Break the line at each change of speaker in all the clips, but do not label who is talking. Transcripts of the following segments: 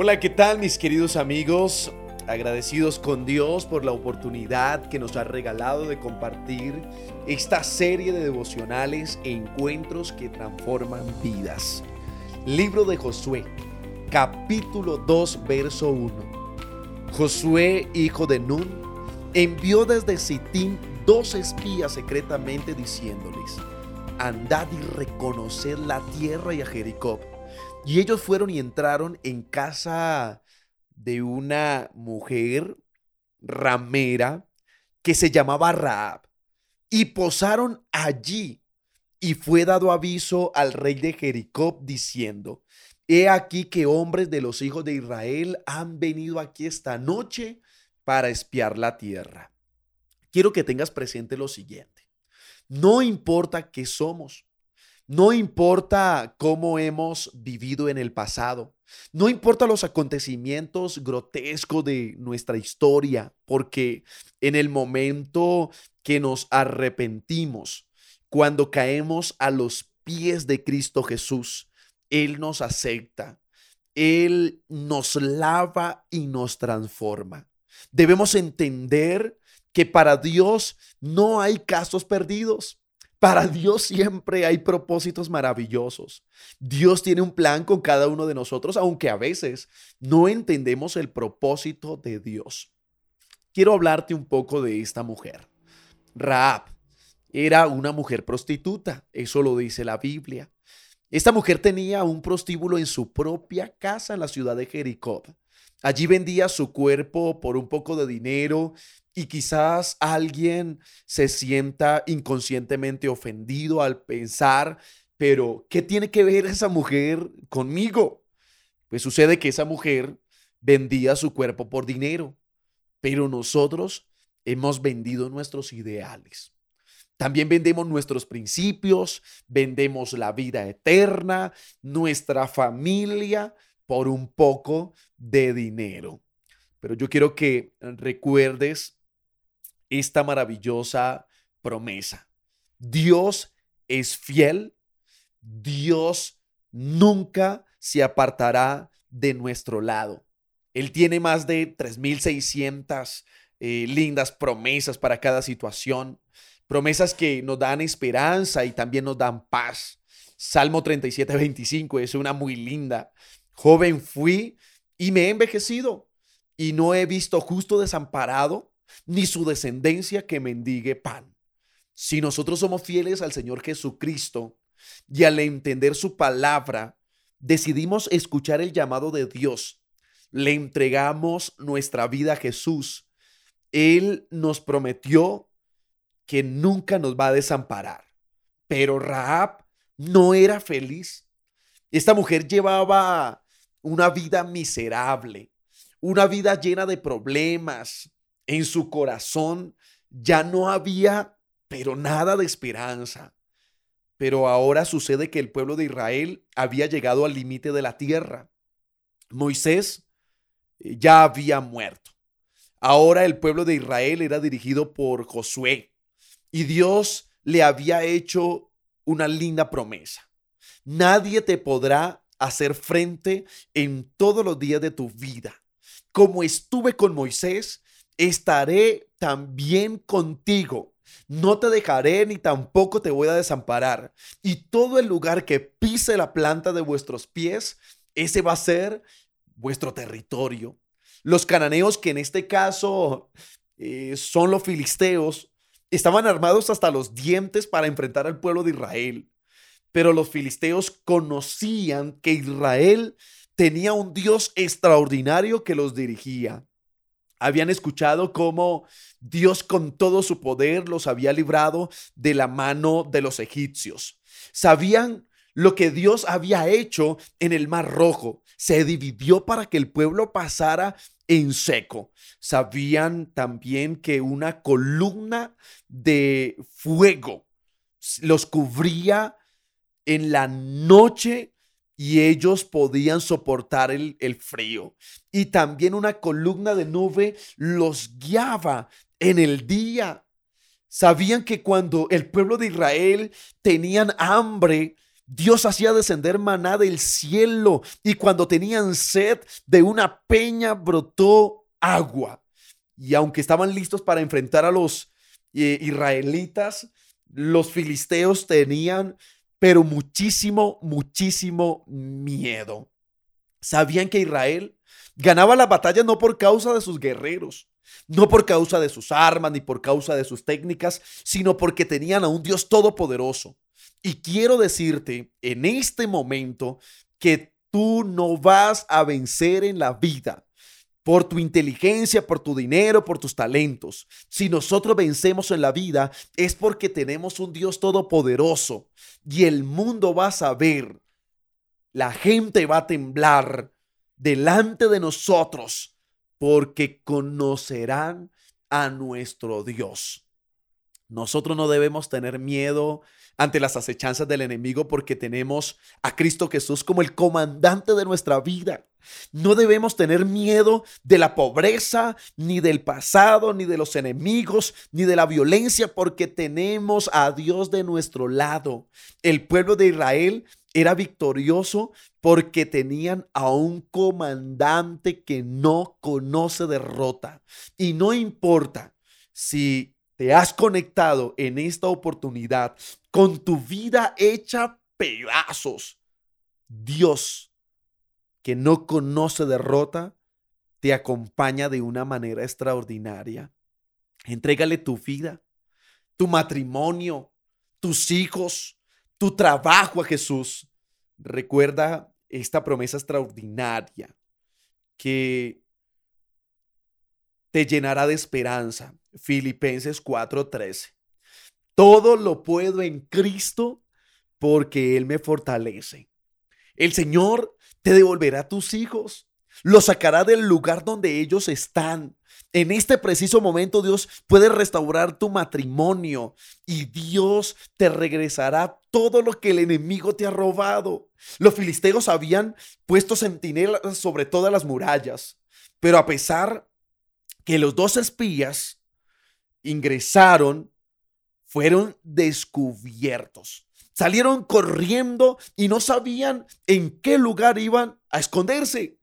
Hola, ¿qué tal mis queridos amigos? Agradecidos con Dios por la oportunidad que nos ha regalado de compartir esta serie de devocionales e encuentros que transforman vidas. Libro de Josué, capítulo 2, verso 1. Josué, hijo de Nun, envió desde Sitín dos espías secretamente diciéndoles, andad y reconocer la tierra y a Jericó. Y ellos fueron y entraron en casa de una mujer ramera que se llamaba Raab y posaron allí. Y fue dado aviso al rey de Jericó diciendo, He aquí que hombres de los hijos de Israel han venido aquí esta noche para espiar la tierra. Quiero que tengas presente lo siguiente. No importa qué somos, no importa cómo hemos vivido en el pasado. No importa los acontecimientos grotescos de nuestra historia, porque en el momento que nos arrepentimos, cuando caemos a los pies de Cristo Jesús, Él nos acepta, Él nos lava y nos transforma. Debemos entender que para Dios no hay casos perdidos. Para Dios siempre hay propósitos maravillosos. Dios tiene un plan con cada uno de nosotros, aunque a veces no entendemos el propósito de Dios. Quiero hablarte un poco de esta mujer. Raab era una mujer prostituta, eso lo dice la Biblia. Esta mujer tenía un prostíbulo en su propia casa en la ciudad de Jericó. Allí vendía su cuerpo por un poco de dinero y quizás alguien se sienta inconscientemente ofendido al pensar, pero ¿qué tiene que ver esa mujer conmigo? Pues sucede que esa mujer vendía su cuerpo por dinero, pero nosotros hemos vendido nuestros ideales. También vendemos nuestros principios, vendemos la vida eterna, nuestra familia, por un poco de dinero. Pero yo quiero que recuerdes esta maravillosa promesa. Dios es fiel, Dios nunca se apartará de nuestro lado. Él tiene más de 3.600 eh, lindas promesas para cada situación, promesas que nos dan esperanza y también nos dan paz. Salmo 37, 25 es una muy linda. Joven fui y me he envejecido y no he visto justo desamparado ni su descendencia que mendigue pan. Si nosotros somos fieles al Señor Jesucristo y al entender su palabra, decidimos escuchar el llamado de Dios, le entregamos nuestra vida a Jesús, Él nos prometió que nunca nos va a desamparar. Pero Raab no era feliz. Esta mujer llevaba una vida miserable, una vida llena de problemas. En su corazón ya no había, pero nada de esperanza. Pero ahora sucede que el pueblo de Israel había llegado al límite de la tierra. Moisés eh, ya había muerto. Ahora el pueblo de Israel era dirigido por Josué y Dios le había hecho una linda promesa. Nadie te podrá hacer frente en todos los días de tu vida. Como estuve con Moisés, estaré también contigo. No te dejaré ni tampoco te voy a desamparar. Y todo el lugar que pise la planta de vuestros pies, ese va a ser vuestro territorio. Los cananeos, que en este caso eh, son los filisteos, estaban armados hasta los dientes para enfrentar al pueblo de Israel. Pero los filisteos conocían que Israel tenía un Dios extraordinario que los dirigía. Habían escuchado cómo Dios con todo su poder los había librado de la mano de los egipcios. Sabían lo que Dios había hecho en el Mar Rojo. Se dividió para que el pueblo pasara en seco. Sabían también que una columna de fuego los cubría en la noche y ellos podían soportar el, el, frío. Y también una columna de nube los guiaba en el día. Sabían que cuando el pueblo de Israel tenían hambre, Dios hacía descender maná del cielo y cuando tenían sed de una peña brotó agua. Y aunque estaban listos para enfrentar a los eh, israelitas, los filisteos tenían, pero muchísimo, muchísimo miedo. Sabían que Israel ganaba la batalla no por causa de sus guerreros, no por causa de sus armas ni por causa de sus técnicas, sino porque tenían a un Dios todopoderoso. Y quiero decirte en este momento que tú no vas a vencer en la vida por tu inteligencia, por tu dinero, por tus talentos. Si nosotros vencemos en la vida es porque tenemos un Dios todopoderoso y el mundo va a saber, la gente va a temblar delante de nosotros porque conocerán a nuestro Dios. Nosotros no debemos tener miedo ante las acechanzas del enemigo porque tenemos a Cristo Jesús como el comandante de nuestra vida. No debemos tener miedo de la pobreza, ni del pasado, ni de los enemigos, ni de la violencia, porque tenemos a Dios de nuestro lado. El pueblo de Israel era victorioso porque tenían a un comandante que no conoce derrota. Y no importa si te has conectado en esta oportunidad con tu vida hecha pedazos. Dios, que no conoce derrota, te acompaña de una manera extraordinaria. Entrégale tu vida, tu matrimonio, tus hijos, tu trabajo a Jesús. Recuerda esta promesa extraordinaria que te llenará de esperanza. Filipenses 4:13. Todo lo puedo en Cristo porque Él me fortalece. El Señor te devolverá tus hijos, los sacará del lugar donde ellos están. En este preciso momento Dios puede restaurar tu matrimonio y Dios te regresará todo lo que el enemigo te ha robado. Los filisteos habían puesto centinelas sobre todas las murallas, pero a pesar que los dos espías ingresaron, fueron descubiertos. Salieron corriendo y no sabían en qué lugar iban a esconderse.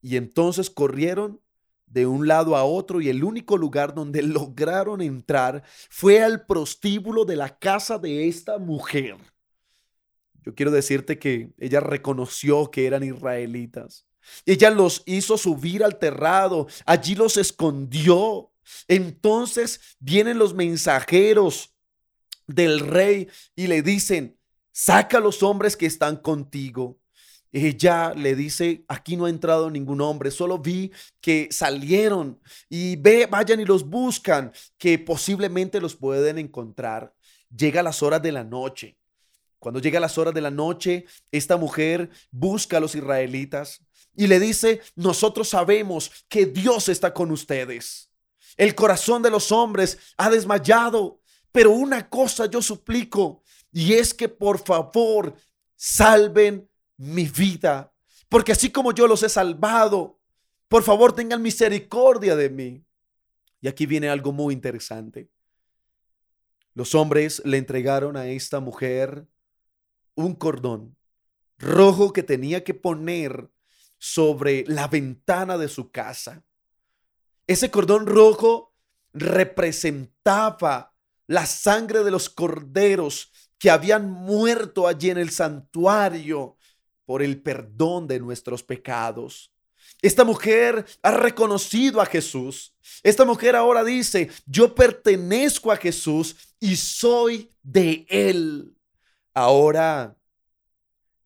Y entonces corrieron de un lado a otro y el único lugar donde lograron entrar fue al prostíbulo de la casa de esta mujer. Yo quiero decirte que ella reconoció que eran israelitas. Ella los hizo subir al terrado, allí los escondió. Entonces vienen los mensajeros del rey y le dicen, saca a los hombres que están contigo. Ella le dice, aquí no ha entrado ningún hombre, solo vi que salieron y ve, vayan y los buscan, que posiblemente los pueden encontrar. Llega las horas de la noche. Cuando llega las horas de la noche, esta mujer busca a los israelitas y le dice, nosotros sabemos que Dios está con ustedes. El corazón de los hombres ha desmayado, pero una cosa yo suplico, y es que por favor salven mi vida, porque así como yo los he salvado, por favor tengan misericordia de mí. Y aquí viene algo muy interesante. Los hombres le entregaron a esta mujer un cordón rojo que tenía que poner sobre la ventana de su casa. Ese cordón rojo representaba la sangre de los corderos que habían muerto allí en el santuario por el perdón de nuestros pecados. Esta mujer ha reconocido a Jesús. Esta mujer ahora dice, yo pertenezco a Jesús y soy de Él. Ahora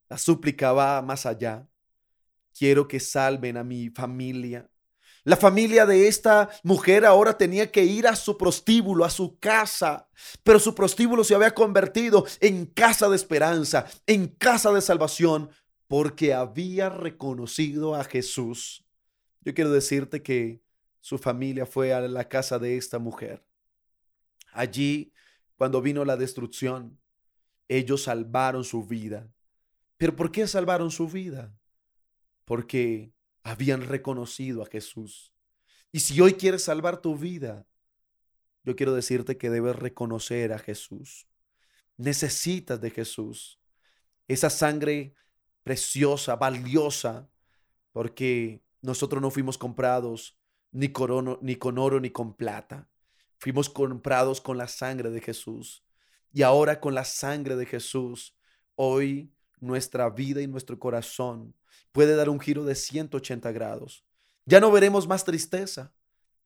la súplica va más allá. Quiero que salven a mi familia. La familia de esta mujer ahora tenía que ir a su prostíbulo, a su casa, pero su prostíbulo se había convertido en casa de esperanza, en casa de salvación, porque había reconocido a Jesús. Yo quiero decirte que su familia fue a la casa de esta mujer. Allí, cuando vino la destrucción, ellos salvaron su vida. ¿Pero por qué salvaron su vida? porque habían reconocido a Jesús. Y si hoy quieres salvar tu vida, yo quiero decirte que debes reconocer a Jesús. Necesitas de Jesús. esa sangre preciosa, valiosa, porque nosotros no fuimos comprados ni, ni con oro ni con plata. Fuimos comprados con la sangre de Jesús. Y ahora con la sangre de Jesús, hoy nuestra vida y nuestro corazón puede dar un giro de 180 grados. Ya no veremos más tristeza.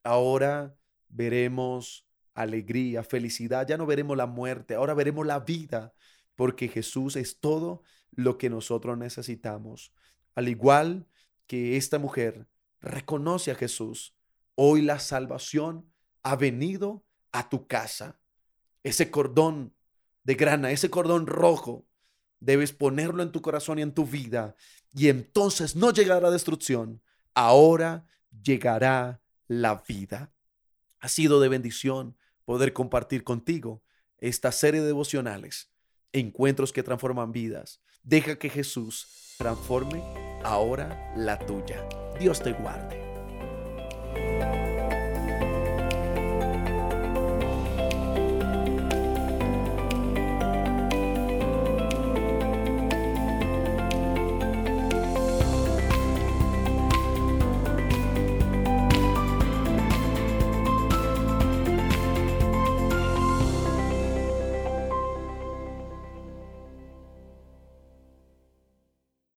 Ahora veremos alegría, felicidad. Ya no veremos la muerte. Ahora veremos la vida. Porque Jesús es todo lo que nosotros necesitamos. Al igual que esta mujer reconoce a Jesús, hoy la salvación ha venido a tu casa. Ese cordón de grana, ese cordón rojo, debes ponerlo en tu corazón y en tu vida. Y entonces no llegará destrucción, ahora llegará la vida. Ha sido de bendición poder compartir contigo esta serie de devocionales, encuentros que transforman vidas. Deja que Jesús transforme ahora la tuya. Dios te guarde.